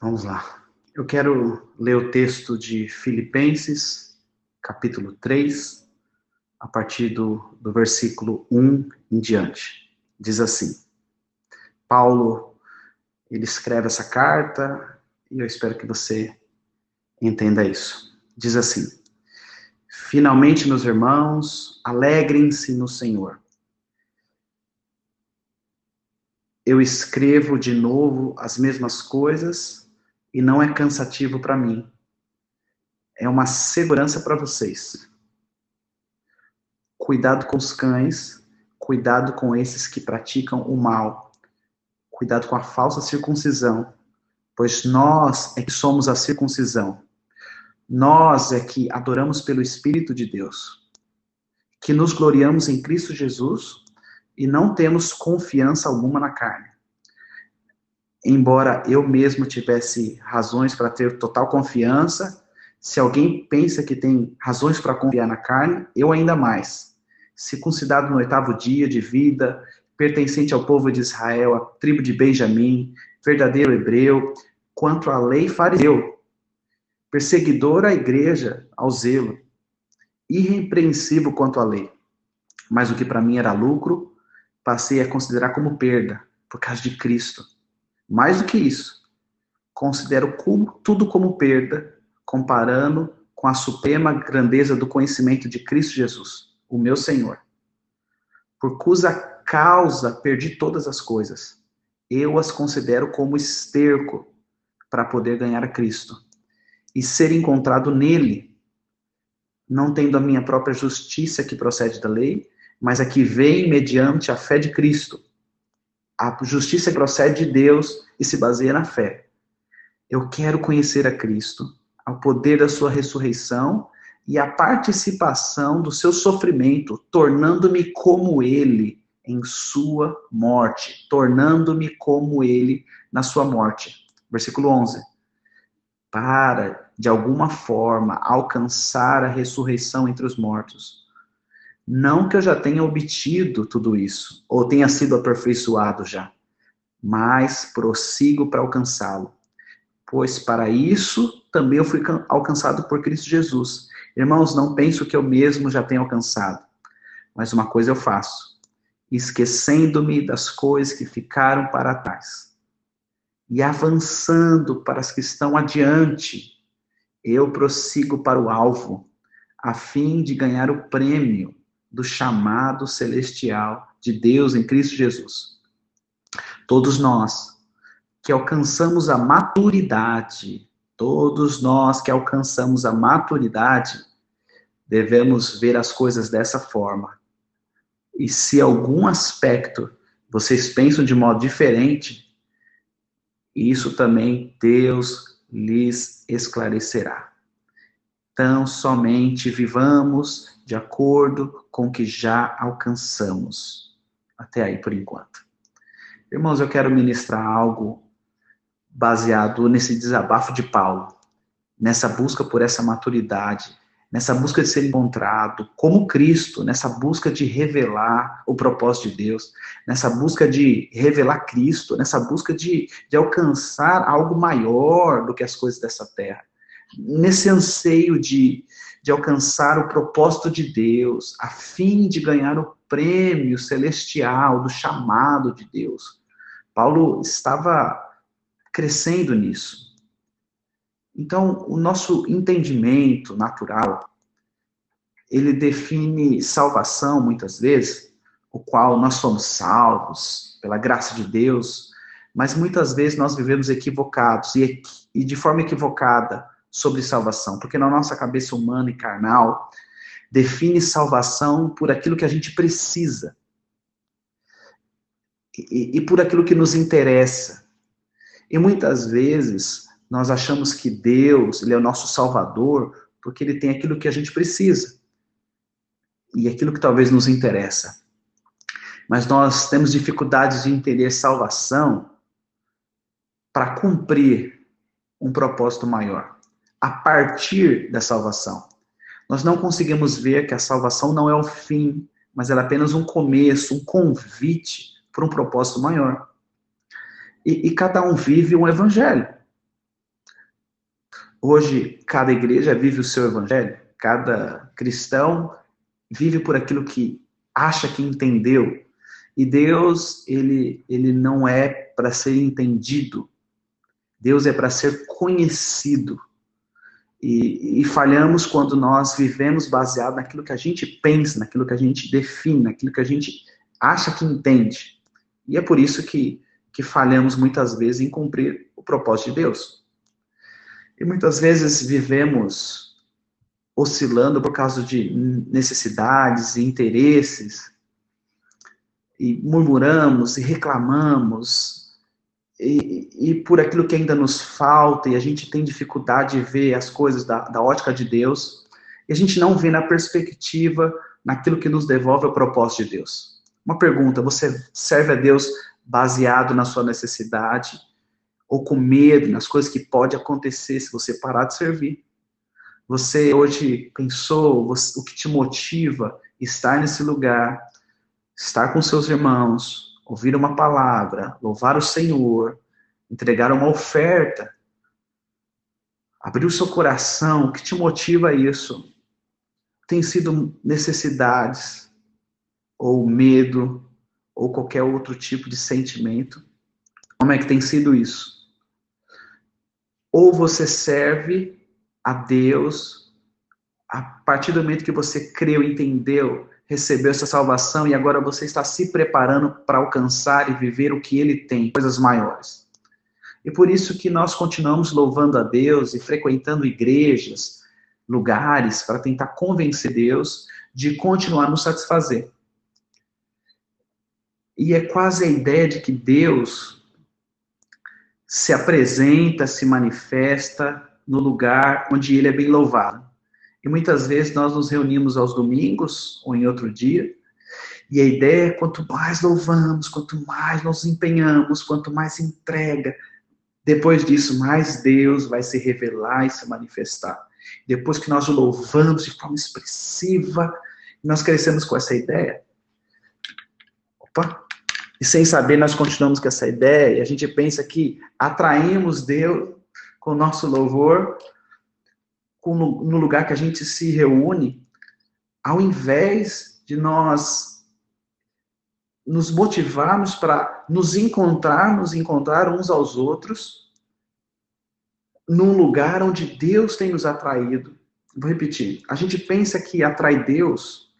Vamos lá. Eu quero ler o texto de Filipenses, capítulo 3, a partir do, do versículo 1 em diante. Diz assim: Paulo, ele escreve essa carta, e eu espero que você entenda isso. Diz assim: Finalmente, meus irmãos, alegrem-se no Senhor. Eu escrevo de novo as mesmas coisas e não é cansativo para mim. É uma segurança para vocês. Cuidado com os cães, cuidado com esses que praticam o mal, cuidado com a falsa circuncisão, pois nós é que somos a circuncisão. Nós é que adoramos pelo Espírito de Deus, que nos gloriamos em Cristo Jesus e não temos confiança alguma na carne embora eu mesmo tivesse razões para ter total confiança, se alguém pensa que tem razões para confiar na carne, eu ainda mais. Circuncidado no oitavo dia de vida, pertencente ao povo de Israel, à tribo de Benjamim, verdadeiro hebreu, quanto à lei fariseu, perseguidor à igreja, ao zelo, irrepreensível quanto à lei. Mas o que para mim era lucro, passei a considerar como perda, por causa de Cristo mais do que isso, considero tudo como perda, comparando com a suprema grandeza do conhecimento de Cristo Jesus, o meu Senhor. Por cuja causa perdi todas as coisas. Eu as considero como esterco para poder ganhar a Cristo e ser encontrado nele, não tendo a minha própria justiça que procede da lei, mas a que vem mediante a fé de Cristo a justiça procede de Deus e se baseia na fé. Eu quero conhecer a Cristo, ao poder da sua ressurreição e a participação do seu sofrimento, tornando-me como ele em sua morte, tornando-me como ele na sua morte. Versículo 11. Para, de alguma forma, alcançar a ressurreição entre os mortos. Não que eu já tenha obtido tudo isso, ou tenha sido aperfeiçoado já, mas prossigo para alcançá-lo. Pois para isso também eu fui alcançado por Cristo Jesus. Irmãos, não penso que eu mesmo já tenha alcançado, mas uma coisa eu faço, esquecendo-me das coisas que ficaram para trás e avançando para as que estão adiante, eu prossigo para o alvo, a fim de ganhar o prêmio do chamado celestial de Deus em Cristo Jesus. Todos nós que alcançamos a maturidade, todos nós que alcançamos a maturidade, devemos ver as coisas dessa forma. E se algum aspecto vocês pensam de modo diferente, isso também Deus lhes esclarecerá. Então, somente vivamos de acordo com o que já alcançamos. Até aí por enquanto. Irmãos, eu quero ministrar algo baseado nesse desabafo de Paulo, nessa busca por essa maturidade, nessa busca de ser encontrado como Cristo, nessa busca de revelar o propósito de Deus, nessa busca de revelar Cristo, nessa busca de, de alcançar algo maior do que as coisas dessa terra, nesse anseio de, de alcançar o propósito de Deus, a fim de ganhar o prêmio celestial do chamado de Deus. Paulo estava crescendo nisso. Então, o nosso entendimento natural, ele define salvação muitas vezes, o qual nós somos salvos pela graça de Deus, mas muitas vezes nós vivemos equivocados e, e de forma equivocada sobre salvação, porque na nossa cabeça humana e carnal, define salvação por aquilo que a gente precisa e, e por aquilo que nos interessa. E muitas vezes nós achamos que Deus, ele é o nosso salvador, porque ele tem aquilo que a gente precisa e aquilo que talvez nos interessa. Mas nós temos dificuldades de entender salvação para cumprir um propósito maior a partir da salvação. Nós não conseguimos ver que a salvação não é o fim, mas ela é apenas um começo, um convite para um propósito maior. E, e cada um vive um evangelho. Hoje, cada igreja vive o seu evangelho, cada cristão vive por aquilo que acha que entendeu. E Deus, ele, ele não é para ser entendido. Deus é para ser conhecido. E, e, falhamos quando nós vivemos baseado naquilo que a gente pensa, naquilo que a gente define, naquilo que a gente acha que entende. E é por isso que, que falhamos muitas vezes em cumprir o propósito de Deus. E muitas vezes vivemos oscilando por causa de necessidades e interesses, e murmuramos e reclamamos, e, e, por aquilo que ainda nos falta, e a gente tem dificuldade de ver as coisas da, da ótica de Deus, e a gente não vê na perspectiva, naquilo que nos devolve o propósito de Deus. Uma pergunta: você serve a Deus baseado na sua necessidade, ou com medo nas coisas que pode acontecer se você parar de servir? Você hoje pensou você, o que te motiva estar nesse lugar, estar com seus irmãos, ouvir uma palavra, louvar o Senhor, entregar uma oferta, abrir o seu coração, o que te motiva isso? Tem sido necessidades, ou medo, ou qualquer outro tipo de sentimento? Como é que tem sido isso? Ou você serve a Deus a partir do momento que você creu, entendeu recebeu essa salvação e agora você está se preparando para alcançar e viver o que ele tem, coisas maiores. E por isso que nós continuamos louvando a Deus e frequentando igrejas, lugares, para tentar convencer Deus de continuar nos satisfazer. E é quase a ideia de que Deus se apresenta, se manifesta no lugar onde ele é bem louvado. E muitas vezes nós nos reunimos aos domingos ou em outro dia, e a ideia é quanto mais louvamos, quanto mais nos empenhamos, quanto mais entrega, depois disso, mais Deus vai se revelar e se manifestar. Depois que nós o louvamos de forma expressiva, nós crescemos com essa ideia. Opa! E sem saber, nós continuamos com essa ideia, e a gente pensa que atraímos Deus com o nosso louvor, no lugar que a gente se reúne, ao invés de nós nos motivarmos para nos encontrarmos, encontrar uns aos outros, num lugar onde Deus tem nos atraído. Vou repetir. A gente pensa que atrai Deus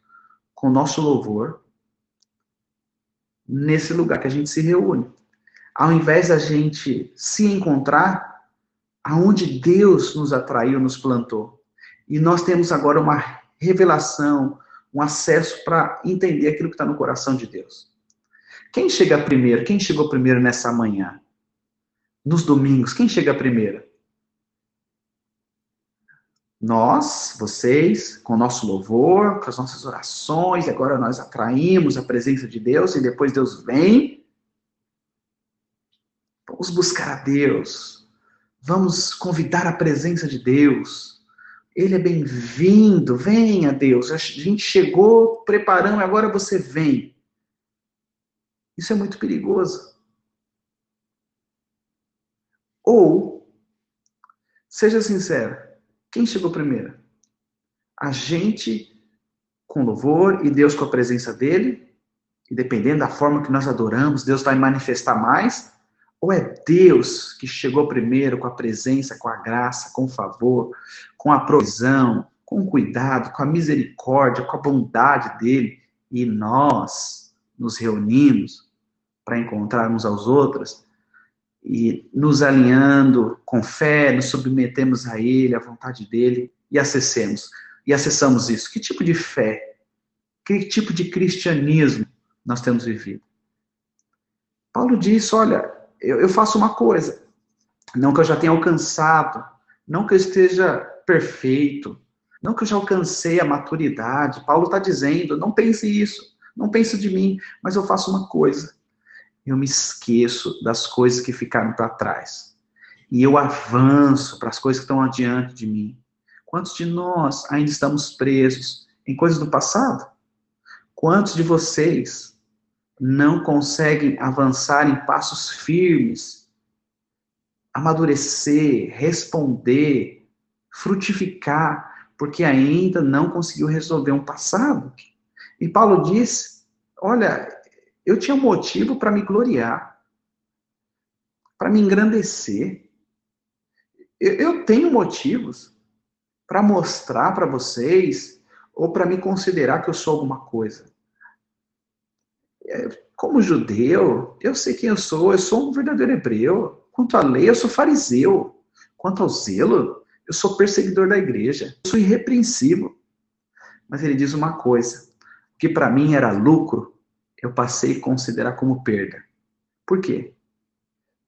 com o nosso louvor nesse lugar que a gente se reúne. Ao invés da gente se encontrar aonde Deus nos atraiu, nos plantou. E nós temos agora uma revelação, um acesso para entender aquilo que está no coração de Deus. Quem chega primeiro? Quem chegou primeiro nessa manhã? Nos domingos, quem chega primeiro? Nós, vocês, com o nosso louvor, com as nossas orações, agora nós atraímos a presença de Deus e depois Deus vem. Vamos buscar a Deus, Vamos convidar a presença de Deus. Ele é bem-vindo. Venha, Deus. A gente chegou preparando, agora você vem. Isso é muito perigoso. Ou, seja sincero, quem chegou primeiro? A gente com louvor e Deus com a presença dele, e dependendo da forma que nós adoramos, Deus vai manifestar mais, ou é Deus que chegou primeiro com a presença, com a graça, com o favor, com a provisão, com o cuidado, com a misericórdia, com a bondade dele, e nós nos reunimos para encontrarmos aos outros e nos alinhando com fé, nos submetemos a ele, à vontade dele e acessemos. E acessamos isso. Que tipo de fé? Que tipo de cristianismo nós temos vivido? Paulo diz, olha, eu, eu faço uma coisa, não que eu já tenha alcançado, não que eu esteja perfeito, não que eu já alcancei a maturidade. Paulo está dizendo, não pense isso, não pense de mim, mas eu faço uma coisa. Eu me esqueço das coisas que ficaram para trás. E eu avanço para as coisas que estão adiante de mim. Quantos de nós ainda estamos presos em coisas do passado? Quantos de vocês não conseguem avançar em passos firmes, amadurecer, responder frutificar, porque ainda não conseguiu resolver um passado. E Paulo diz: Olha, eu tinha motivo para me gloriar, para me engrandecer. Eu, tenho motivos para mostrar para vocês ou para me considerar que eu sou alguma coisa. É, como judeu, eu sei quem eu sou, eu sou um verdadeiro hebreu. Quanto à lei, eu sou fariseu. Quanto ao zelo, eu sou perseguidor da igreja. Eu sou irrepreensível. Mas ele diz uma coisa: que para mim era lucro, eu passei a considerar como perda. Por quê?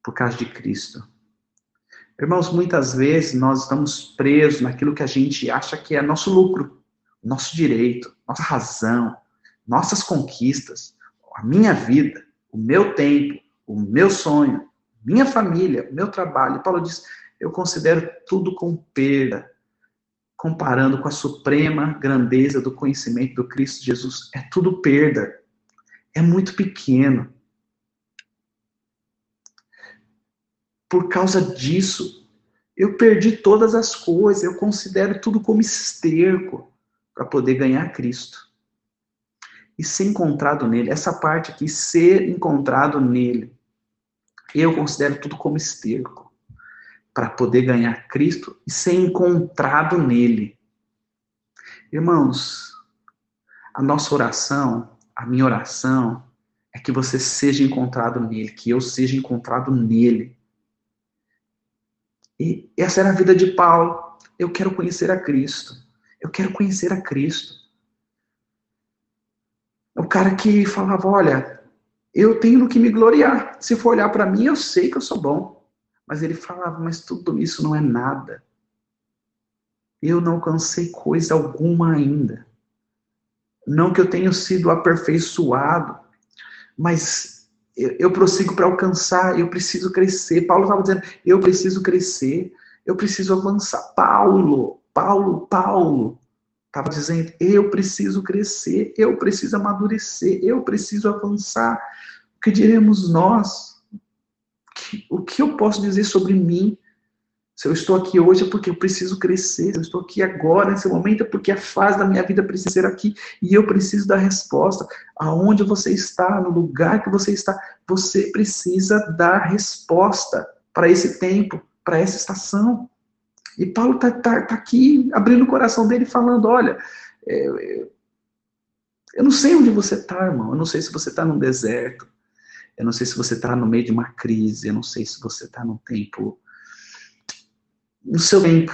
Por causa de Cristo. Irmãos, muitas vezes nós estamos presos naquilo que a gente acha que é nosso lucro, nosso direito, nossa razão, nossas conquistas, a minha vida, o meu tempo, o meu sonho, minha família, meu trabalho. Paulo diz: eu considero tudo como perda, comparando com a suprema grandeza do conhecimento do Cristo Jesus. É tudo perda. É muito pequeno. Por causa disso, eu perdi todas as coisas, eu considero tudo como esterco para poder ganhar Cristo e ser encontrado nele. Essa parte aqui, ser encontrado nele. Eu considero tudo como esterco para poder ganhar Cristo e ser encontrado nele. Irmãos, a nossa oração, a minha oração, é que você seja encontrado nele, que eu seja encontrado nele. E essa era a vida de Paulo. Eu quero conhecer a Cristo. Eu quero conhecer a Cristo. O cara que falava: Olha, eu tenho no que me gloriar. Se for olhar para mim, eu sei que eu sou bom. Mas ele falava: Mas tudo isso não é nada. Eu não alcancei coisa alguma ainda. Não que eu tenha sido aperfeiçoado, mas eu, eu prossigo para alcançar, eu preciso crescer. Paulo estava dizendo: Eu preciso crescer, eu preciso avançar. Paulo, Paulo, Paulo. Estava dizendo, eu preciso crescer, eu preciso amadurecer, eu preciso avançar. O que diremos nós? O que eu posso dizer sobre mim? Se eu estou aqui hoje é porque eu preciso crescer. Se eu estou aqui agora, nesse momento, é porque a fase da minha vida precisa ser aqui. E eu preciso dar resposta. Aonde você está, no lugar que você está, você precisa dar resposta para esse tempo, para essa estação. E Paulo está tá, tá aqui abrindo o coração dele falando: olha, é, é, eu não sei onde você está, irmão. Eu não sei se você está num deserto. Eu não sei se você está no meio de uma crise. Eu não sei se você está num tempo. No seu tempo.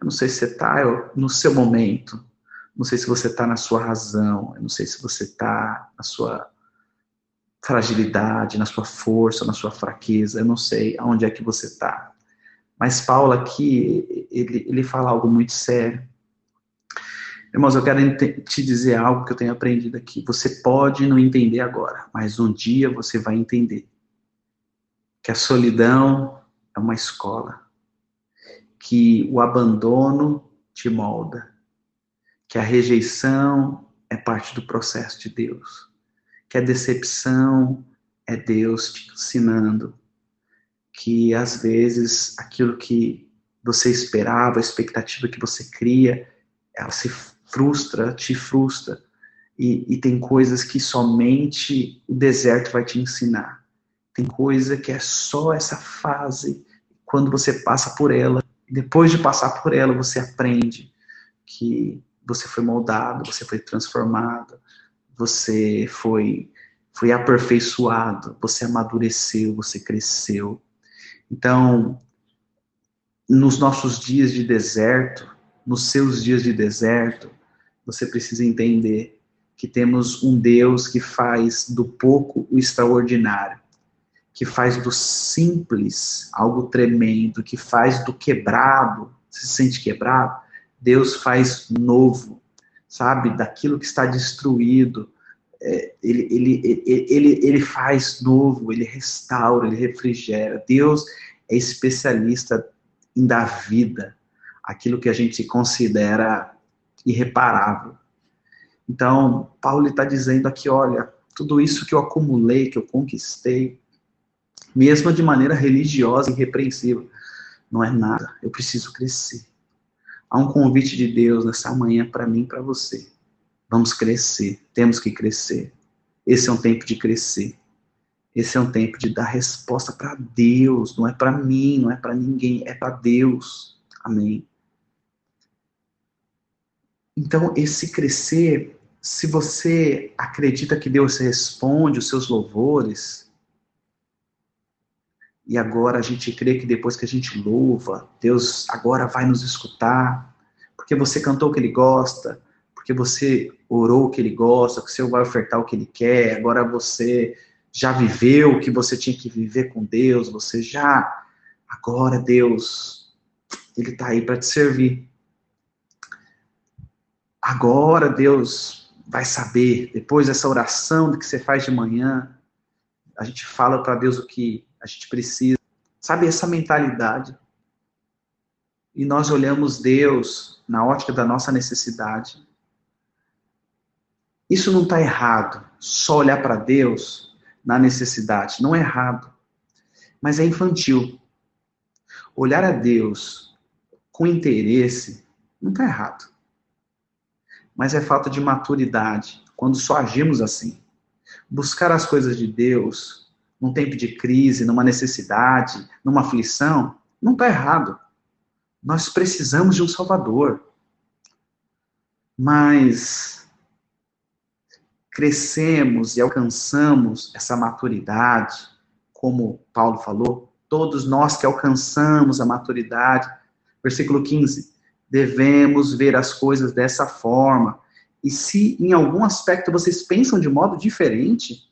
Eu não sei se você está no seu momento. Não sei se você está na sua razão. Eu não sei se você está na sua fragilidade, na sua força, na sua fraqueza. Eu não sei aonde é que você está. Mas Paulo aqui, ele, ele fala algo muito sério. Irmãos, eu quero te dizer algo que eu tenho aprendido aqui. Você pode não entender agora, mas um dia você vai entender que a solidão é uma escola, que o abandono te molda, que a rejeição é parte do processo de Deus, que a decepção é Deus te ensinando que às vezes aquilo que você esperava, a expectativa que você cria, ela se frustra, te frustra. E, e, tem coisas que somente o deserto vai te ensinar. Tem coisa que é só essa fase, quando você passa por ela, depois de passar por ela, você aprende que você foi moldado, você foi transformado, você foi, foi aperfeiçoado, você amadureceu, você cresceu. Então, nos nossos dias de deserto, nos seus dias de deserto, você precisa entender que temos um Deus que faz do pouco o extraordinário, que faz do simples algo tremendo, que faz do quebrado, se sente quebrado, Deus faz novo, sabe? Daquilo que está destruído, é, ele, ele, ele, ele faz novo, ele restaura, ele refrigera. Deus é especialista em dar vida aquilo que a gente considera irreparável. Então, Paulo está dizendo aqui: olha, tudo isso que eu acumulei, que eu conquistei, mesmo de maneira religiosa e irrepreensível, não é nada. Eu preciso crescer. há um convite de Deus nessa manhã para mim para você. Vamos crescer, temos que crescer. Esse é um tempo de crescer. Esse é um tempo de dar resposta para Deus, não é para mim, não é para ninguém, é para Deus. Amém. Então, esse crescer, se você acredita que Deus responde os seus louvores, e agora a gente crê que depois que a gente louva, Deus agora vai nos escutar, porque você cantou o que ele gosta, porque você orou o que ele gosta, que você vai ofertar o que ele quer, agora você já viveu o que você tinha que viver com Deus, você já, agora Deus, ele está aí para te servir. Agora Deus vai saber, depois dessa oração que você faz de manhã, a gente fala para Deus o que a gente precisa. Sabe essa mentalidade? E nós olhamos Deus na ótica da nossa necessidade. Isso não está errado. Só olhar para Deus na necessidade. Não é errado. Mas é infantil. Olhar a Deus com interesse não está errado. Mas é falta de maturidade quando só agimos assim. Buscar as coisas de Deus num tempo de crise, numa necessidade, numa aflição, não está errado. Nós precisamos de um Salvador. Mas crescemos e alcançamos essa maturidade, como Paulo falou, todos nós que alcançamos a maturidade. Versículo 15: devemos ver as coisas dessa forma. E se em algum aspecto vocês pensam de modo diferente,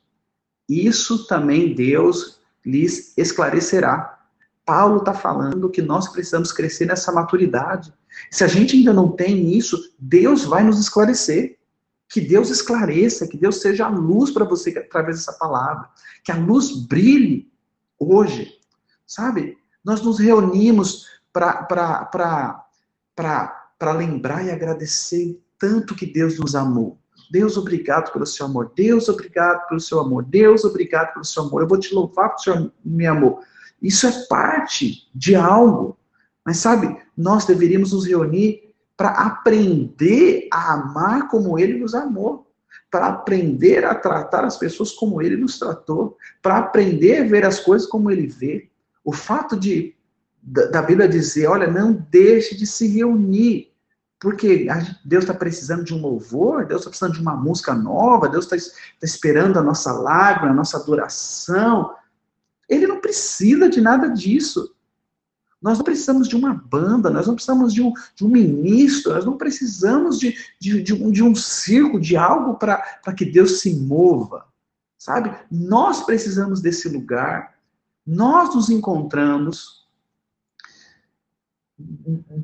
isso também Deus lhes esclarecerá. Paulo está falando que nós precisamos crescer nessa maturidade. Se a gente ainda não tem isso, Deus vai nos esclarecer. Que Deus esclareça, que Deus seja a luz para você através dessa palavra. Que a luz brilhe hoje. Sabe? Nós nos reunimos para lembrar e agradecer tanto que Deus nos amou. Deus, obrigado pelo seu amor. Deus, obrigado pelo seu amor. Deus, obrigado pelo seu amor. Eu vou te louvar porque o Senhor me amou. Isso é parte de algo. Mas sabe, nós deveríamos nos reunir para aprender a amar como ele nos amou, para aprender a tratar as pessoas como ele nos tratou, para aprender a ver as coisas como ele vê. O fato de da Bíblia dizer, olha, não deixe de se reunir, porque Deus está precisando de um louvor, Deus está precisando de uma música nova, Deus está tá esperando a nossa lágrima, a nossa adoração. Ele não precisa de nada disso. Nós não precisamos de uma banda, nós não precisamos de um, de um ministro, nós não precisamos de, de, de, um, de um circo, de algo para que Deus se mova, sabe? Nós precisamos desse lugar, nós nos encontramos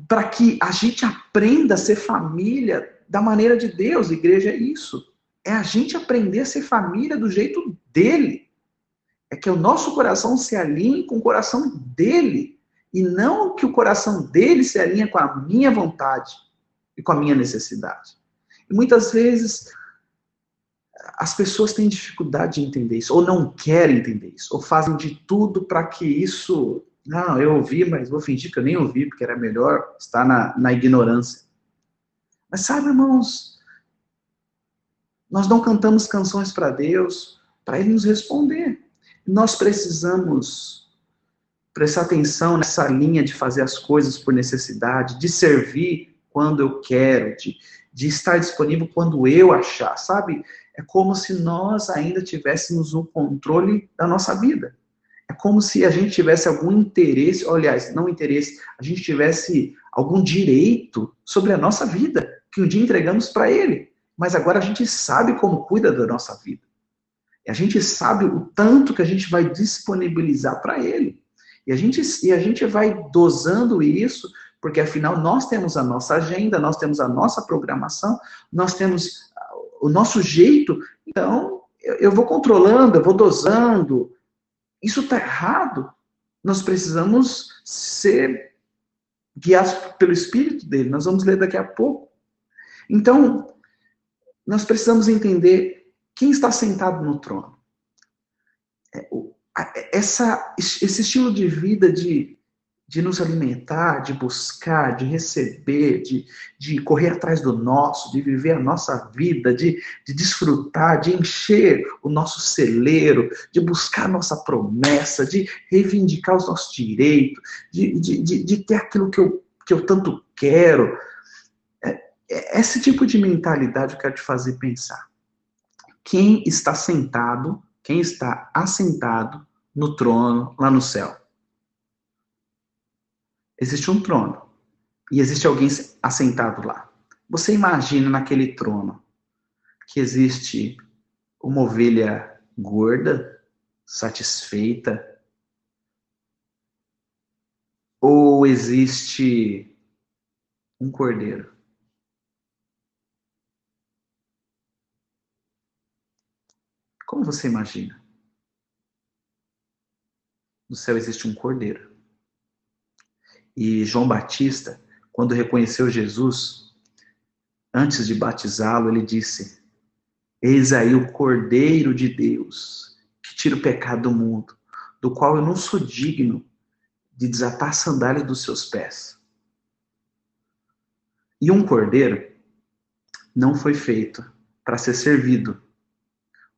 para que a gente aprenda a ser família da maneira de Deus. Igreja é isso. É a gente aprender a ser família do jeito dele. É que o nosso coração se alinhe com o coração dele e não que o coração dele se alinha com a minha vontade e com a minha necessidade. E muitas vezes as pessoas têm dificuldade de entender isso, ou não querem entender isso, ou fazem de tudo para que isso. Não, eu ouvi, mas vou fingir que eu nem ouvi, porque era melhor estar na, na ignorância. Mas sabe, irmãos, nós não cantamos canções para Deus para Ele nos responder. Nós precisamos prestar atenção nessa linha de fazer as coisas por necessidade, de servir quando eu quero, de, de estar disponível quando eu achar, sabe? É como se nós ainda tivéssemos o controle da nossa vida. É como se a gente tivesse algum interesse, aliás, não interesse, a gente tivesse algum direito sobre a nossa vida, que um dia entregamos para ele. Mas agora a gente sabe como cuida da nossa vida. E a gente sabe o tanto que a gente vai disponibilizar para ele. E a gente, e a gente vai dosando isso, porque afinal nós temos a nossa agenda, nós temos a nossa programação, nós temos o nosso jeito. Então, eu, eu vou controlando, eu vou dosando. Isso está errado. Nós precisamos ser guiados pelo Espírito dele. Nós vamos ler daqui a pouco. Então, nós precisamos entender quem está sentado no trono. É, essa, esse estilo de vida de, de nos alimentar, de buscar, de receber, de, de correr atrás do nosso, de viver a nossa vida, de, de desfrutar, de encher o nosso celeiro, de buscar a nossa promessa, de reivindicar os nossos direitos, de, de, de, de ter aquilo que eu, que eu tanto quero. É, é, esse tipo de mentalidade eu quero te fazer pensar. Quem está sentado, quem está assentado no trono lá no céu? Existe um trono e existe alguém assentado lá. Você imagina naquele trono que existe uma ovelha gorda, satisfeita, ou existe um cordeiro? Como você imagina? No céu existe um cordeiro. E João Batista, quando reconheceu Jesus, antes de batizá-lo, ele disse: Eis aí o Cordeiro de Deus, que tira o pecado do mundo, do qual eu não sou digno de desatar a sandália dos seus pés. E um cordeiro não foi feito para ser servido.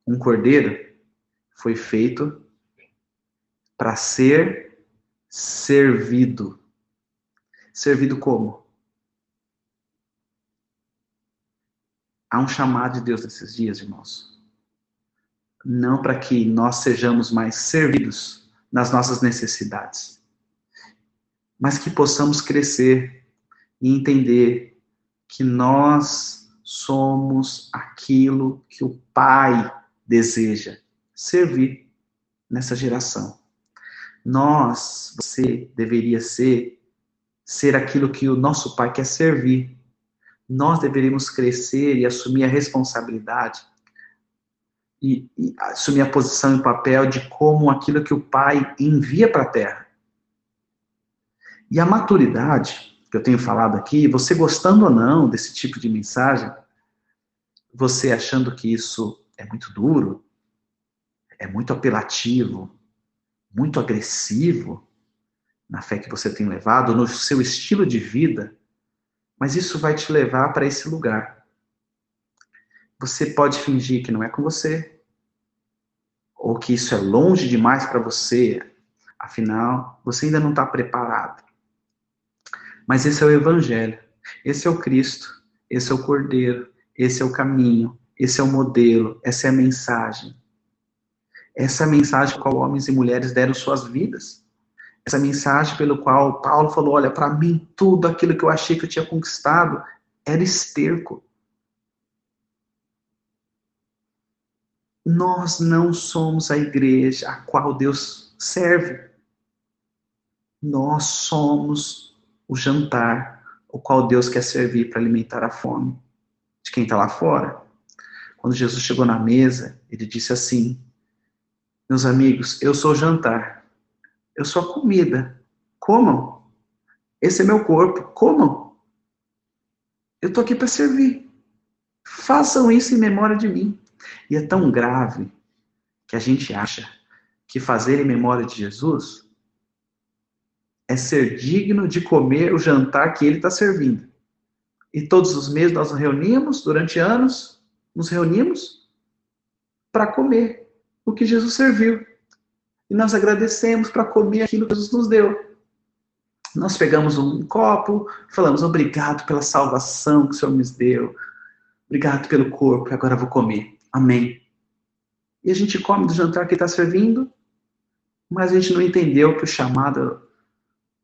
Um cordeiro foi feito para ser servido. Servido como? Há um chamado de Deus nesses dias, irmãos. Não para que nós sejamos mais servidos nas nossas necessidades, mas que possamos crescer e entender que nós somos aquilo que o Pai deseja servir nessa geração. Nós, você deveria ser ser aquilo que o nosso Pai quer servir. Nós deveríamos crescer e assumir a responsabilidade e, e assumir a posição e papel de como aquilo que o Pai envia para a Terra. E a maturidade, que eu tenho falado aqui, você gostando ou não desse tipo de mensagem, você achando que isso é muito duro, é muito apelativo, muito agressivo, na fé que você tem levado, no seu estilo de vida, mas isso vai te levar para esse lugar. Você pode fingir que não é com você, ou que isso é longe demais para você, afinal, você ainda não está preparado. Mas esse é o Evangelho, esse é o Cristo, esse é o Cordeiro, esse é o caminho, esse é o modelo, essa é a mensagem. Essa é a mensagem com a qual homens e mulheres deram suas vidas essa mensagem pelo qual Paulo falou: olha, para mim tudo aquilo que eu achei que eu tinha conquistado era esterco. Nós não somos a igreja a qual Deus serve. Nós somos o jantar o qual Deus quer servir para alimentar a fome de quem está lá fora. Quando Jesus chegou na mesa, ele disse assim: Meus amigos, eu sou o jantar. Eu sou a comida. Comam. Esse é meu corpo. Comam. Eu estou aqui para servir. Façam isso em memória de mim. E é tão grave que a gente acha que fazer em memória de Jesus é ser digno de comer o jantar que ele está servindo. E todos os meses nós nos reunimos, durante anos, nos reunimos para comer o que Jesus serviu e nós agradecemos para comer aquilo que Jesus nos deu. Nós pegamos um copo, falamos obrigado pela salvação que o Senhor nos deu, obrigado pelo corpo, agora vou comer. Amém. E a gente come do jantar que está servindo, mas a gente não entendeu que o chamado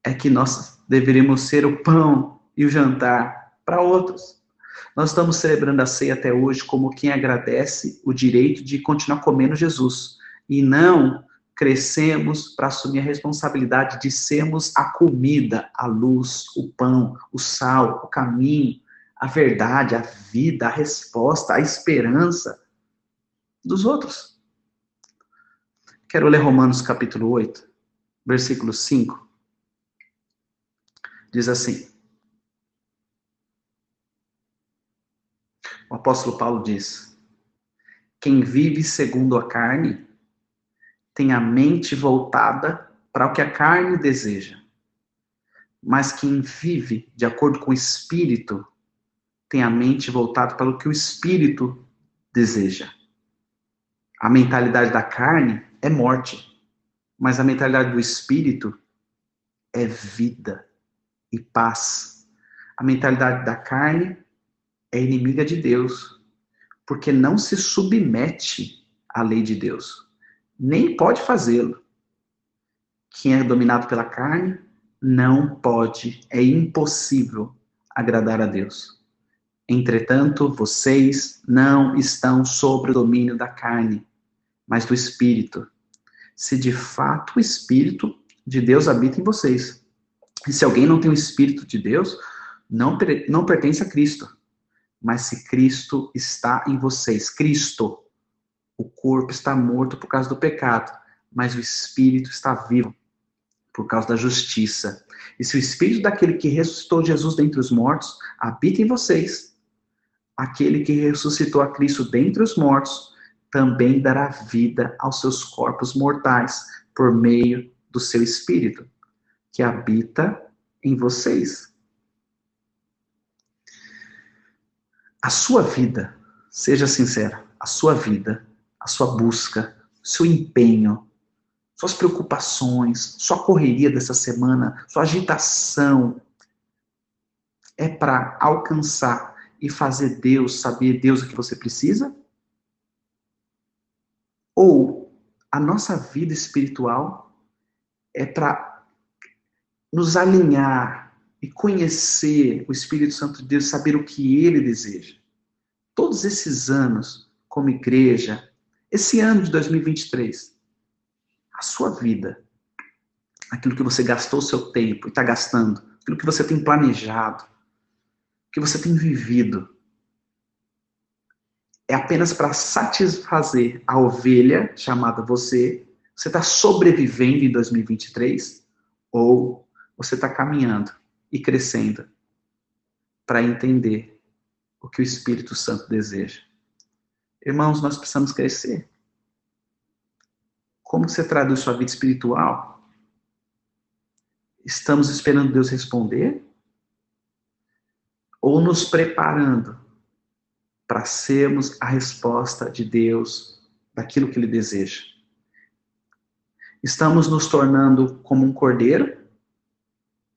é que nós deveríamos ser o pão e o jantar para outros. Nós estamos celebrando a ceia até hoje como quem agradece o direito de continuar comendo Jesus e não crescemos para assumir a responsabilidade de sermos a comida, a luz, o pão, o sal, o caminho, a verdade, a vida, a resposta, a esperança dos outros. Quero ler Romanos capítulo 8, versículo 5. Diz assim: O apóstolo Paulo diz: Quem vive segundo a carne tem a mente voltada para o que a carne deseja. mas quem vive de acordo com o Espírito tem a mente voltada para o que o Espírito deseja. A mentalidade da carne é morte, mas a mentalidade do Espírito é vida e paz. A mentalidade da carne é inimiga de Deus, porque não se submete à lei de Deus, nem pode fazê-lo. Quem é dominado pela carne não pode, é impossível agradar a Deus. Entretanto, vocês não estão sob o domínio da carne, mas do Espírito. Se de fato o Espírito de Deus habita em vocês. E se alguém não tem o Espírito de Deus, não, não pertence a Cristo. Mas se Cristo está em vocês, Cristo, o corpo está morto por causa do pecado, mas o Espírito está vivo por causa da justiça. E se o Espírito daquele que ressuscitou Jesus dentre os mortos habita em vocês, aquele que ressuscitou a Cristo dentre os mortos também dará vida aos seus corpos mortais por meio do seu Espírito, que habita em vocês. A sua vida, seja sincera, a sua vida, a sua busca, seu empenho, suas preocupações, sua correria dessa semana, sua agitação, é para alcançar e fazer Deus saber Deus o que você precisa? Ou a nossa vida espiritual é para nos alinhar e conhecer o Espírito Santo de Deus, saber o que ele deseja? Todos esses anos como igreja, esse ano de 2023, a sua vida, aquilo que você gastou o seu tempo e está gastando, aquilo que você tem planejado, que você tem vivido, é apenas para satisfazer a ovelha chamada você? Você está sobrevivendo em 2023? Ou você está caminhando e crescendo para entender o que o Espírito Santo deseja? Irmãos, nós precisamos crescer. Como você traduz sua vida espiritual? Estamos esperando Deus responder? Ou nos preparando para sermos a resposta de Deus daquilo que Ele deseja? Estamos nos tornando como um cordeiro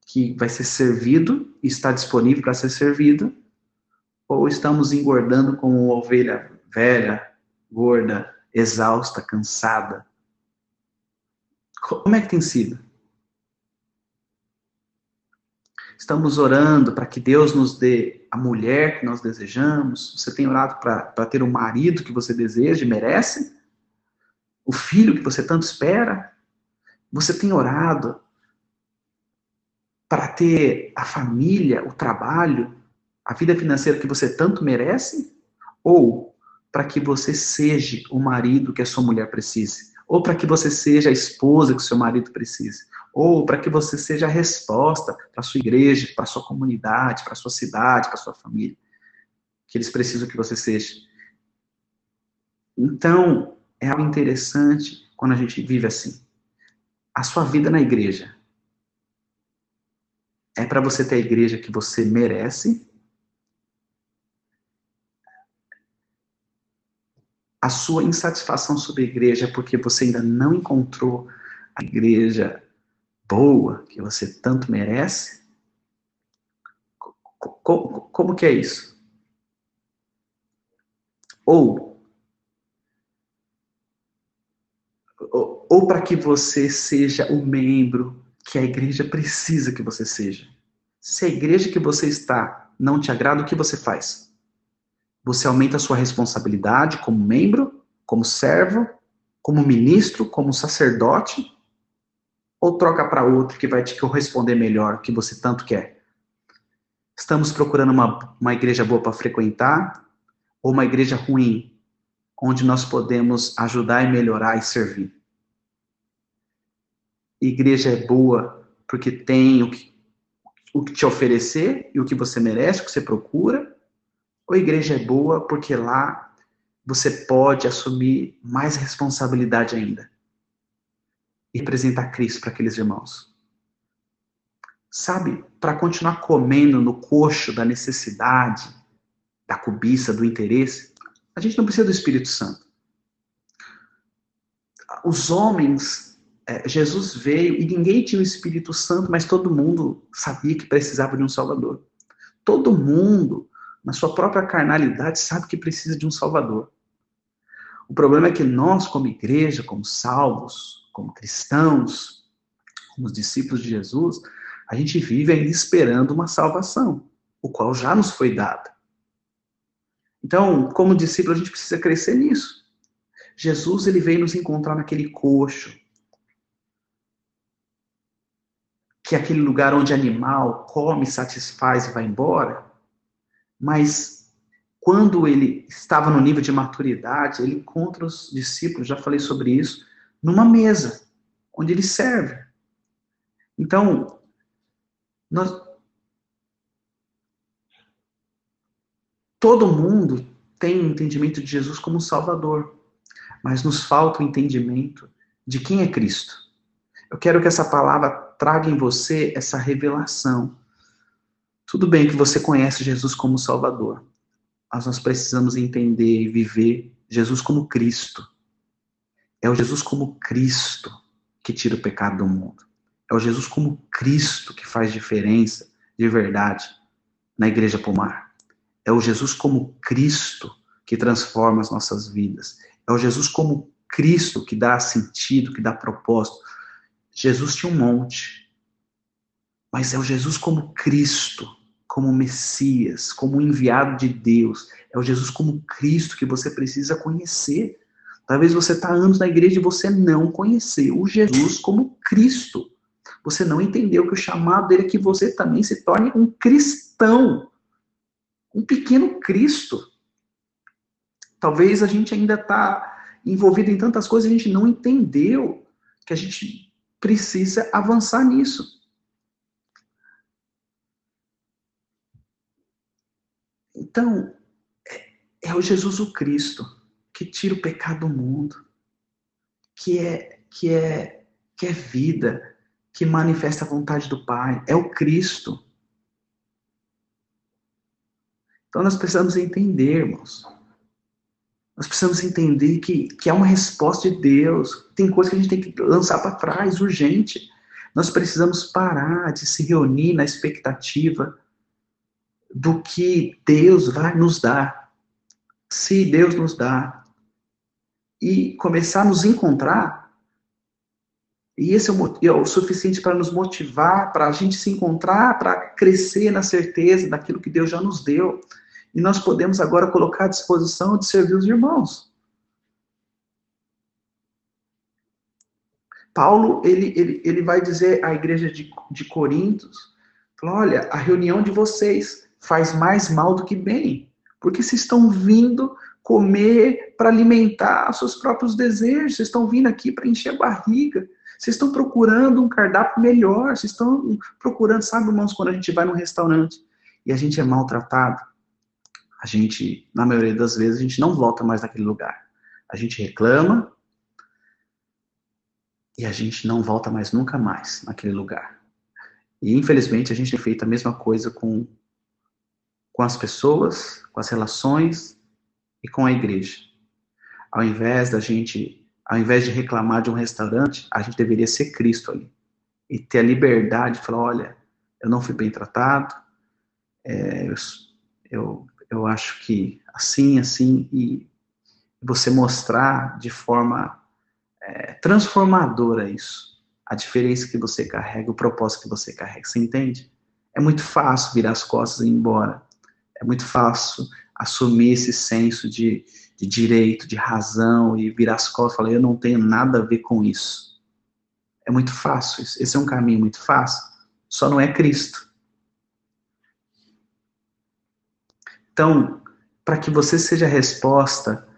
que vai ser servido está disponível para ser servido? Ou estamos engordando como uma ovelha velha, gorda, exausta, cansada, como é que tem sido? Estamos orando para que Deus nos dê a mulher que nós desejamos? Você tem orado para ter o marido que você deseja e merece? O filho que você tanto espera? Você tem orado para ter a família, o trabalho, a vida financeira que você tanto merece? Ou para que você seja o marido que a sua mulher precise? ou para que você seja a esposa que o seu marido precisa, ou para que você seja a resposta para a sua igreja, para a sua comunidade, para a sua cidade, para a sua família, que eles precisam que você seja. Então, é algo interessante quando a gente vive assim. A sua vida na igreja é para você ter a igreja que você merece a sua insatisfação sobre a igreja é porque você ainda não encontrou a igreja boa que você tanto merece? Como, como que é isso? Ou, ou, ou para que você seja o membro que a igreja precisa que você seja. Se a igreja que você está não te agrada, o que você faz? Você aumenta a sua responsabilidade como membro, como servo, como ministro, como sacerdote? Ou troca para outro que vai te corresponder melhor, que você tanto quer? Estamos procurando uma, uma igreja boa para frequentar ou uma igreja ruim, onde nós podemos ajudar e melhorar e servir? Igreja é boa porque tem o que, o que te oferecer e o que você merece, o que você procura, ou igreja é boa porque lá você pode assumir mais responsabilidade ainda e representar Cristo para aqueles irmãos. sabe, para continuar comendo no coxo da necessidade, da cobiça, do interesse, a gente não precisa do Espírito Santo. Os homens, é, Jesus veio e ninguém tinha o Espírito Santo, mas todo mundo sabia que precisava de um Salvador. Todo mundo, na sua própria carnalidade, sabe que precisa de um Salvador. O problema é que nós, como igreja, como salvos, como cristãos, como discípulos de Jesus, a gente vive ainda esperando uma salvação, o qual já nos foi dada. Então, como discípulo, a gente precisa crescer nisso. Jesus, ele veio nos encontrar naquele coxo, que é aquele lugar onde animal come, satisfaz e vai embora. Mas quando ele estava no nível de maturidade, ele encontra os discípulos, já falei sobre isso, numa mesa, onde ele serve. Então, nós, todo mundo tem o entendimento de Jesus como Salvador, mas nos falta o entendimento de quem é Cristo. Eu quero que essa palavra traga em você essa revelação. Tudo bem que você conhece Jesus como Salvador, mas nós precisamos entender e viver Jesus como Cristo. É o Jesus como Cristo que tira o pecado do mundo. É o Jesus como Cristo que faz diferença de verdade na Igreja Pomar. É o Jesus como Cristo que transforma as nossas vidas. É o Jesus como Cristo que dá sentido, que dá propósito. Jesus tinha um monte, mas é o Jesus como Cristo, como Messias, como enviado de Deus. É o Jesus como Cristo que você precisa conhecer. Talvez você está anos na igreja e você não conheceu o Jesus como Cristo. Você não entendeu que o chamado dele é que você também se torne um cristão. Um pequeno Cristo. Talvez a gente ainda está envolvido em tantas coisas, a gente não entendeu que a gente precisa avançar nisso. Então, é, é o Jesus o Cristo que tira o pecado do mundo, que é que é que é vida, que manifesta a vontade do Pai, é o Cristo. Então nós precisamos entender, irmãos. Nós precisamos entender que, que é uma resposta de Deus. Tem coisa que a gente tem que lançar para trás, urgente. Nós precisamos parar de se reunir na expectativa do que Deus vai nos dar. Se Deus nos dá. E começar a nos encontrar e esse é o, é o suficiente para nos motivar, para a gente se encontrar, para crescer na certeza daquilo que Deus já nos deu. E nós podemos agora colocar à disposição de servir os irmãos. Paulo, ele, ele, ele vai dizer à igreja de, de Corintos, olha, a reunião de vocês faz mais mal do que bem, porque vocês estão vindo comer para alimentar seus próprios desejos, vocês estão vindo aqui para encher a barriga, vocês estão procurando um cardápio melhor, vocês estão procurando, sabe, irmãos, quando a gente vai num restaurante e a gente é maltratado, a gente, na maioria das vezes, a gente não volta mais naquele lugar. A gente reclama e a gente não volta mais nunca mais naquele lugar. E infelizmente a gente tem feito a mesma coisa com, com as pessoas, com as relações e com a igreja. Ao invés da gente ao invés de reclamar de um restaurante, a gente deveria ser Cristo ali. E ter a liberdade de falar, olha, eu não fui bem tratado, é, eu, eu, eu acho que assim, assim, e você mostrar de forma é, transformadora isso, a diferença que você carrega, o propósito que você carrega, você entende? É muito fácil virar as costas e ir embora. É muito fácil assumir esse senso de, de direito, de razão e virar as costas e falar, eu não tenho nada a ver com isso. É muito fácil, esse é um caminho muito fácil, só não é Cristo. Então, para que você seja a resposta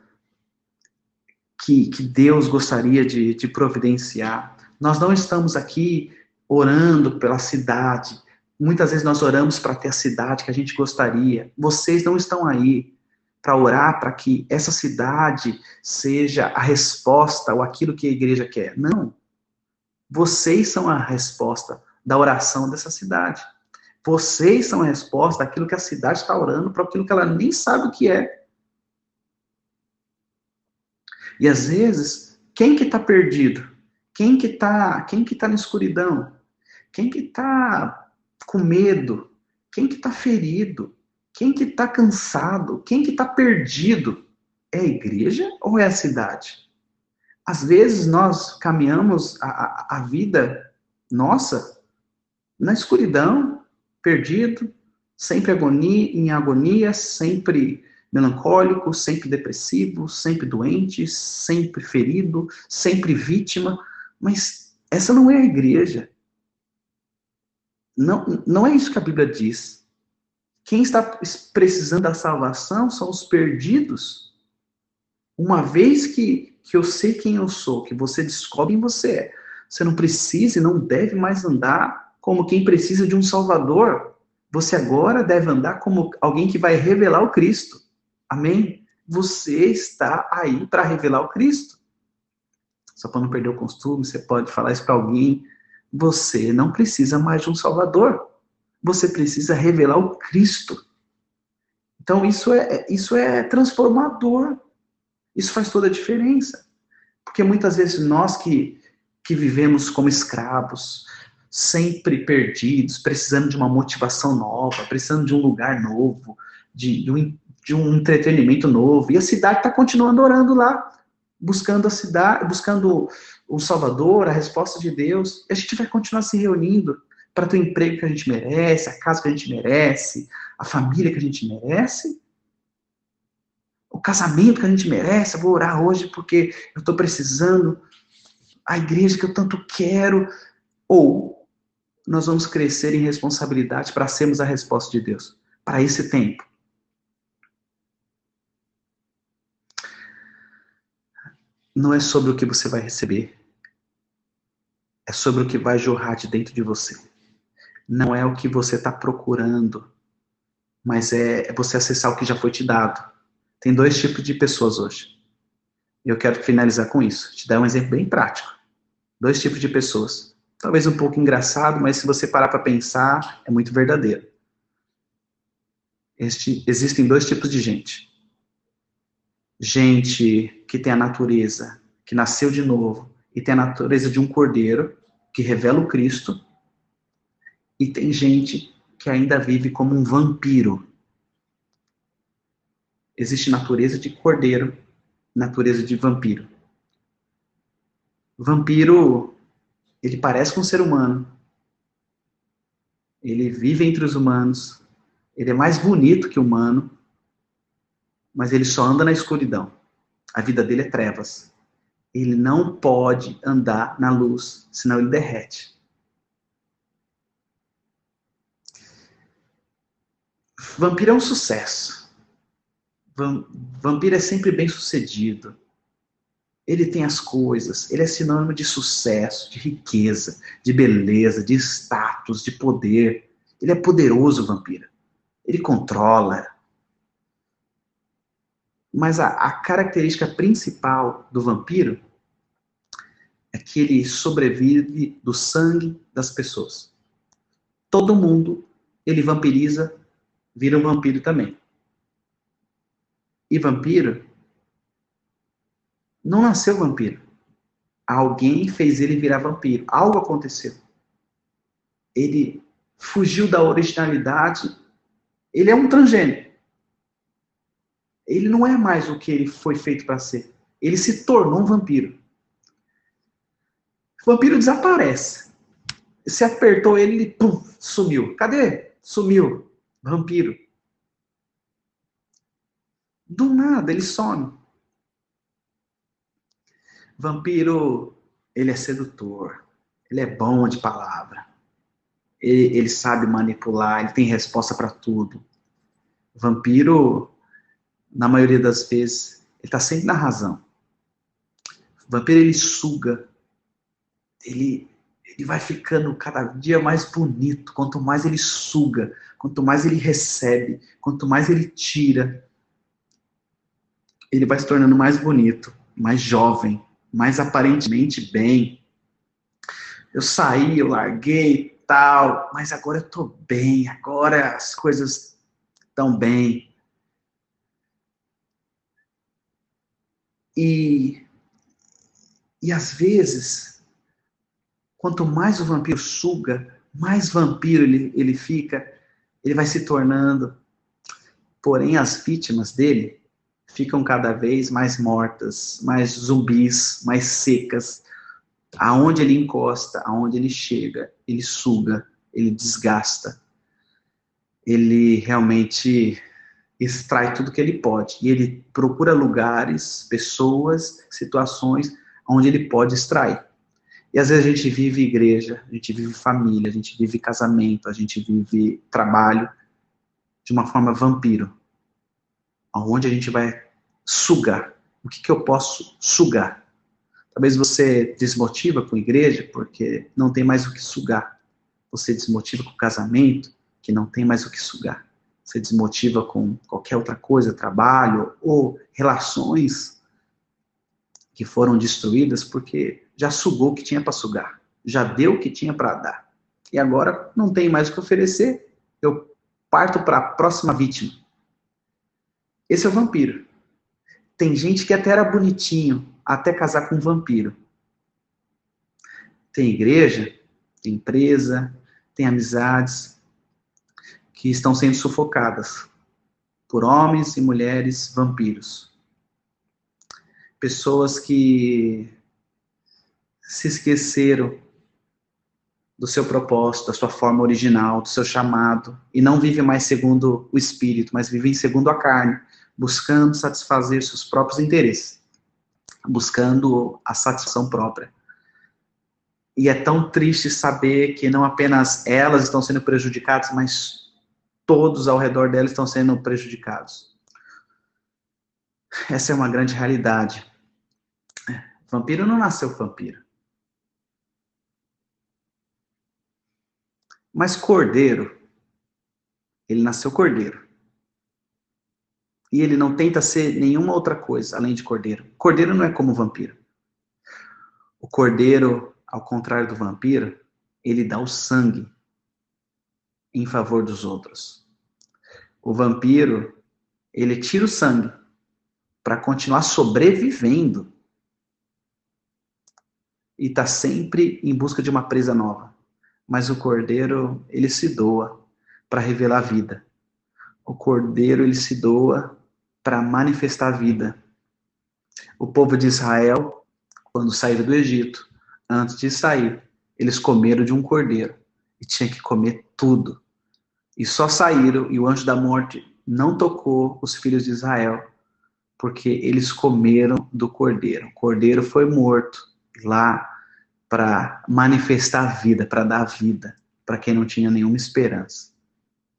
que, que Deus gostaria de, de providenciar, nós não estamos aqui orando pela cidade, Muitas vezes nós oramos para ter a cidade que a gente gostaria. Vocês não estão aí para orar para que essa cidade seja a resposta ou aquilo que a igreja quer. Não. Vocês são a resposta da oração dessa cidade. Vocês são a resposta daquilo que a cidade está orando para aquilo que ela nem sabe o que é. E às vezes, quem que está perdido? Quem que está quem que tá na escuridão? Quem que está com medo? Quem que está ferido? Quem que está cansado? Quem que está perdido? É a igreja ou é a cidade? Às vezes nós caminhamos a, a, a vida nossa na escuridão, perdido, sempre agonia, em agonia, sempre melancólico, sempre depressivo, sempre doente, sempre ferido, sempre vítima. Mas essa não é a igreja. Não, não é isso que a Bíblia diz. Quem está precisando da salvação são os perdidos. Uma vez que, que eu sei quem eu sou, que você descobre quem você é, você não precisa e não deve mais andar como quem precisa de um Salvador. Você agora deve andar como alguém que vai revelar o Cristo. Amém? Você está aí para revelar o Cristo. Só para não perder o costume, você pode falar isso para alguém você não precisa mais de um Salvador. Você precisa revelar o Cristo. Então isso é, isso é transformador. Isso faz toda a diferença. Porque muitas vezes nós que, que vivemos como escravos, sempre perdidos, precisando de uma motivação nova, precisando de um lugar novo, de, de, um, de um entretenimento novo. E a cidade está continuando orando lá, buscando a cidade, buscando o Salvador, a resposta de Deus, e a gente vai continuar se reunindo para ter o emprego que a gente merece, a casa que a gente merece, a família que a gente merece, o casamento que a gente merece. Eu vou orar hoje porque eu estou precisando, a igreja que eu tanto quero, ou nós vamos crescer em responsabilidade para sermos a resposta de Deus para esse tempo. Não é sobre o que você vai receber, é sobre o que vai jorrar de dentro de você. Não é o que você está procurando, mas é você acessar o que já foi te dado. Tem dois tipos de pessoas hoje. Eu quero finalizar com isso. Te dar um exemplo bem prático. Dois tipos de pessoas. Talvez um pouco engraçado, mas se você parar para pensar, é muito verdadeiro. Este, existem dois tipos de gente. Gente que tem a natureza, que nasceu de novo, e tem a natureza de um cordeiro, que revela o Cristo, e tem gente que ainda vive como um vampiro. Existe natureza de cordeiro, natureza de vampiro. Vampiro, ele parece com um ser humano. Ele vive entre os humanos. Ele é mais bonito que humano, mas ele só anda na escuridão. A vida dele é trevas ele não pode andar na luz, senão ele derrete. Vampiro é um sucesso. Vampiro é sempre bem sucedido. Ele tem as coisas, ele é sinônimo de sucesso, de riqueza, de beleza, de status, de poder. Ele é poderoso, vampiro. Ele controla, mas a, a característica principal do vampiro é que ele sobrevive do sangue das pessoas. Todo mundo ele vampiriza, vira um vampiro também. E vampiro não nasceu vampiro. Alguém fez ele virar vampiro. Algo aconteceu. Ele fugiu da originalidade. Ele é um transgênero ele não é mais o que ele foi feito para ser. Ele se tornou um vampiro. O vampiro desaparece. Se apertou ele, ele pum, sumiu. Cadê? Sumiu. Vampiro. Do nada, ele some. Vampiro, ele é sedutor. Ele é bom de palavra. Ele, ele sabe manipular, ele tem resposta para tudo. Vampiro, na maioria das vezes, ele está sempre na razão. Vampiro, ele suga. Ele, ele vai ficando cada dia mais bonito. Quanto mais ele suga, quanto mais ele recebe, quanto mais ele tira, ele vai se tornando mais bonito, mais jovem, mais aparentemente bem. Eu saí, eu larguei tal, mas agora eu tô bem, agora as coisas estão bem. E, e às vezes, quanto mais o vampiro suga, mais vampiro ele, ele fica, ele vai se tornando. Porém, as vítimas dele ficam cada vez mais mortas, mais zumbis, mais secas. Aonde ele encosta, aonde ele chega, ele suga, ele desgasta. Ele realmente extrai tudo que ele pode. E ele procura lugares, pessoas, situações onde ele pode extrair. E às vezes a gente vive igreja, a gente vive família, a gente vive casamento, a gente vive trabalho de uma forma vampiro. Aonde a gente vai sugar. O que, que eu posso sugar? Talvez você desmotiva com a igreja porque não tem mais o que sugar. Você desmotiva com o casamento que não tem mais o que sugar. Você desmotiva com qualquer outra coisa, trabalho ou relações que foram destruídas porque já sugou o que tinha para sugar, já deu o que tinha para dar. E agora não tem mais o que oferecer, eu parto para a próxima vítima. Esse é o vampiro. Tem gente que até era bonitinho, até casar com um vampiro. Tem igreja, tem empresa, tem amizades que estão sendo sufocadas por homens e mulheres vampiros. Pessoas que se esqueceram do seu propósito, da sua forma original, do seu chamado, e não vivem mais segundo o espírito, mas vivem segundo a carne, buscando satisfazer seus próprios interesses, buscando a satisfação própria. E é tão triste saber que não apenas elas estão sendo prejudicadas, mas todos ao redor delas estão sendo prejudicados. Essa é uma grande realidade. Vampiro não nasceu vampiro. Mas cordeiro, ele nasceu cordeiro. E ele não tenta ser nenhuma outra coisa além de cordeiro. Cordeiro não é como vampiro. O cordeiro, ao contrário do vampiro, ele dá o sangue em favor dos outros. O vampiro, ele tira o sangue para continuar sobrevivendo e está sempre em busca de uma presa nova. Mas o cordeiro, ele se doa para revelar a vida. O cordeiro, ele se doa para manifestar a vida. O povo de Israel, quando saíram do Egito, antes de sair, eles comeram de um cordeiro e tinha que comer tudo. E só saíram e o anjo da morte não tocou os filhos de Israel, porque eles comeram do cordeiro. O cordeiro foi morto lá para manifestar a vida, para dar vida para quem não tinha nenhuma esperança.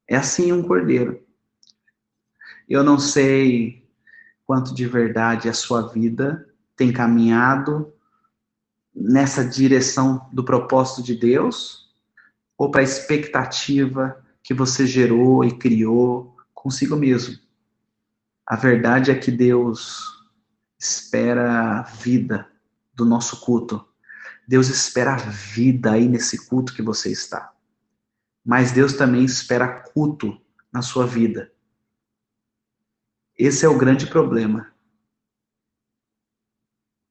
É assim um cordeiro. Eu não sei quanto de verdade a sua vida tem caminhado nessa direção do propósito de Deus ou para a expectativa que você gerou e criou consigo mesmo. A verdade é que Deus espera a vida do nosso culto. Deus espera a vida aí nesse culto que você está. Mas Deus também espera culto na sua vida. Esse é o grande problema.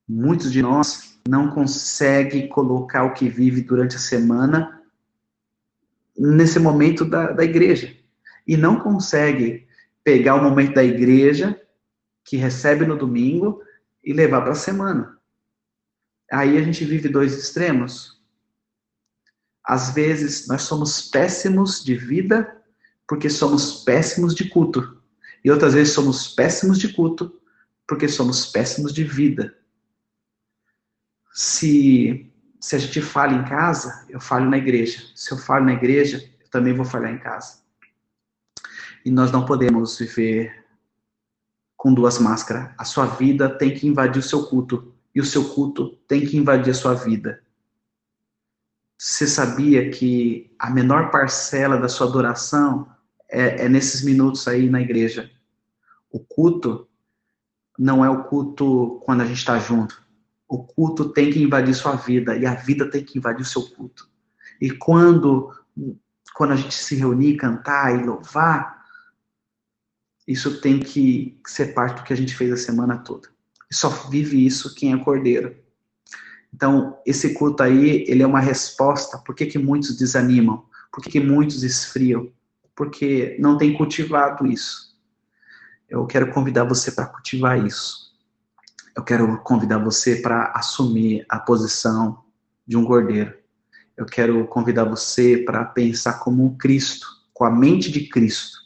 Muitos de nós não conseguem colocar o que vive durante a semana nesse momento da, da igreja. E não consegue pegar o momento da igreja, que recebe no domingo, e levar para a semana. Aí a gente vive dois extremos. Às vezes nós somos péssimos de vida porque somos péssimos de culto. E outras vezes somos péssimos de culto, porque somos péssimos de vida. Se, se a gente falha em casa, eu falho na igreja. Se eu falho na igreja, eu também vou falhar em casa. E nós não podemos viver com duas máscaras. A sua vida tem que invadir o seu culto. E o seu culto tem que invadir a sua vida. Você sabia que a menor parcela da sua adoração é, é nesses minutos aí na igreja. O culto não é o culto quando a gente está junto. O culto tem que invadir sua vida e a vida tem que invadir o seu culto. E quando, quando a gente se reunir, cantar e louvar, isso tem que ser parte do que a gente fez a semana toda. E só vive isso quem é cordeiro. Então, esse culto aí, ele é uma resposta. Por que, que muitos desanimam? Por que, que muitos esfriam? Porque não tem cultivado isso. Eu quero convidar você para cultivar isso. Eu quero convidar você para assumir a posição de um cordeiro. Eu quero convidar você para pensar como um Cristo, com a mente de Cristo,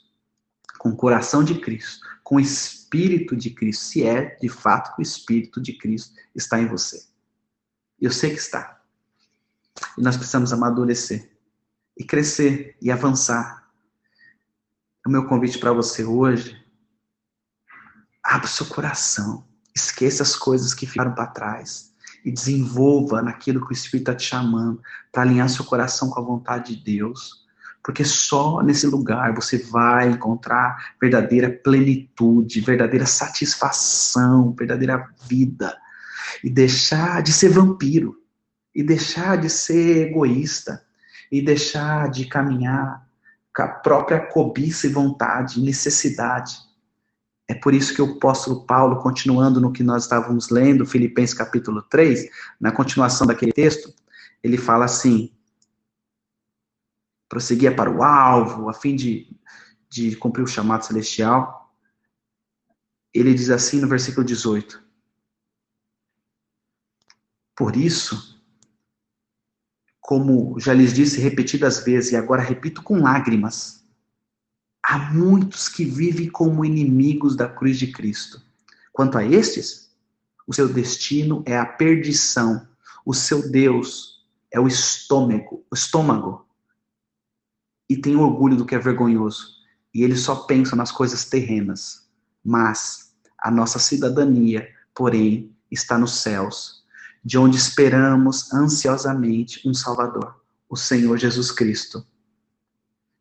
com o coração de Cristo, com o Espírito de Cristo, se é de fato que o Espírito de Cristo está em você. Eu sei que está. E nós precisamos amadurecer e crescer e avançar. O meu convite para você hoje, abra o seu coração, esqueça as coisas que ficaram para trás e desenvolva naquilo que o Espírito está te chamando para alinhar seu coração com a vontade de Deus. Porque só nesse lugar você vai encontrar verdadeira plenitude, verdadeira satisfação, verdadeira vida e deixar de ser vampiro, e deixar de ser egoísta, e deixar de caminhar com a própria cobiça e vontade, necessidade. É por isso que o apóstolo Paulo, continuando no que nós estávamos lendo, Filipenses capítulo 3, na continuação daquele texto, ele fala assim: prosseguia para o alvo, a fim de, de cumprir o chamado celestial. Ele diz assim no versículo 18: por isso, como já lhes disse repetidas vezes e agora repito com lágrimas, há muitos que vivem como inimigos da cruz de Cristo. Quanto a estes, o seu destino é a perdição, o seu Deus é o estômago, o estômago. E tem orgulho do que é vergonhoso. E eles só pensam nas coisas terrenas. Mas a nossa cidadania, porém, está nos céus de onde esperamos ansiosamente um Salvador, o Senhor Jesus Cristo.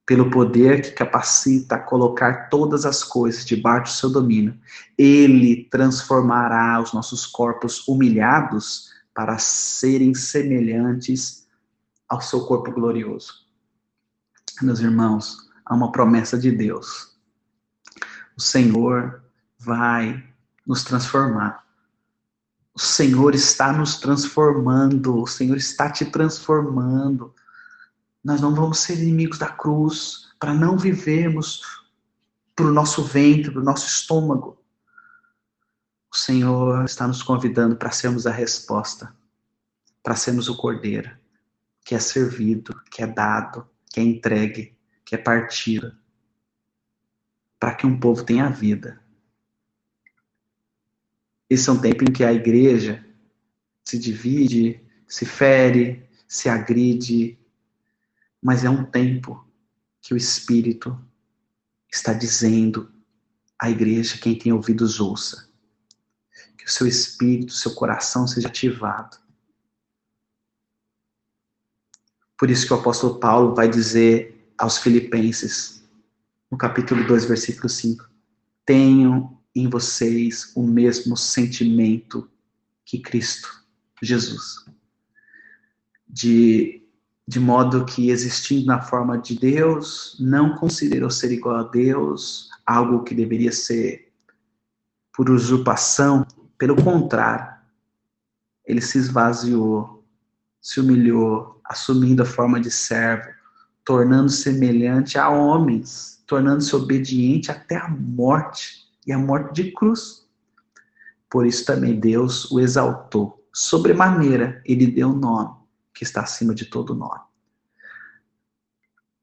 Pelo poder que capacita a colocar todas as coisas debaixo do seu domínio, ele transformará os nossos corpos humilhados para serem semelhantes ao seu corpo glorioso. Meus irmãos, há uma promessa de Deus. O Senhor vai nos transformar. O Senhor está nos transformando, o Senhor está te transformando. Nós não vamos ser inimigos da cruz para não vivermos para o nosso ventre, para o nosso estômago. O Senhor está nos convidando para sermos a resposta, para sermos o cordeiro, que é servido, que é dado, que é entregue, que é partido, para que um povo tenha vida. Esse é um tempo em que a igreja se divide, se fere, se agride, mas é um tempo que o Espírito está dizendo à igreja, quem tem ouvidos ouça, que o seu espírito, seu coração seja ativado. Por isso que o apóstolo Paulo vai dizer aos filipenses, no capítulo 2, versículo 5, tenham em vocês o mesmo sentimento que Cristo Jesus. De, de modo que, existindo na forma de Deus, não considerou ser igual a Deus algo que deveria ser por usurpação. Pelo contrário, ele se esvaziou, se humilhou, assumindo a forma de servo, tornando semelhante a homens, tornando-se obediente até a morte e a morte de cruz. Por isso também Deus o exaltou. Sobremaneira, ele deu um nome que está acima de todo nome.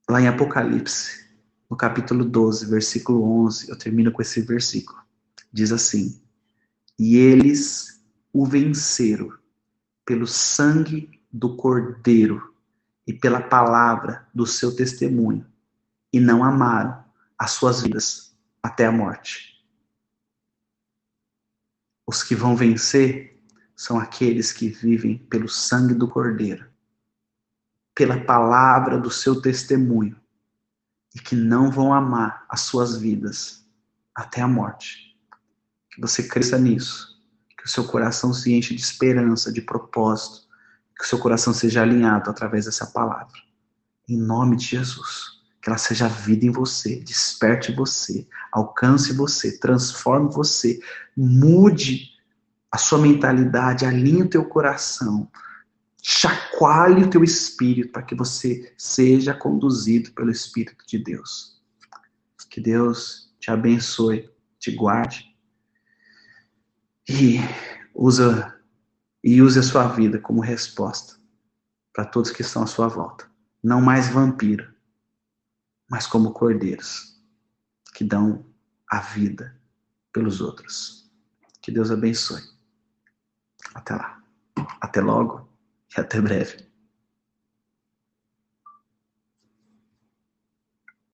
Lá em Apocalipse, no capítulo 12, versículo 11, eu termino com esse versículo. Diz assim: E eles o venceram pelo sangue do Cordeiro e pela palavra do seu testemunho, e não amaram as suas vidas até a morte. Os que vão vencer são aqueles que vivem pelo sangue do Cordeiro, pela palavra do seu testemunho, e que não vão amar as suas vidas até a morte. Que você cresça nisso, que o seu coração se enche de esperança, de propósito, Que o seu coração seja alinhado através dessa palavra. Em nome de Jesus. Que ela seja vida em você, desperte você, alcance você, transforme você, mude a sua mentalidade, alinhe o teu coração, chacoalhe o teu espírito para que você seja conduzido pelo Espírito de Deus. Que Deus te abençoe, te guarde e usa e use a sua vida como resposta para todos que estão à sua volta. Não mais vampiro, mas como cordeiros que dão a vida pelos outros. Que Deus abençoe. Até lá. Até logo e até breve.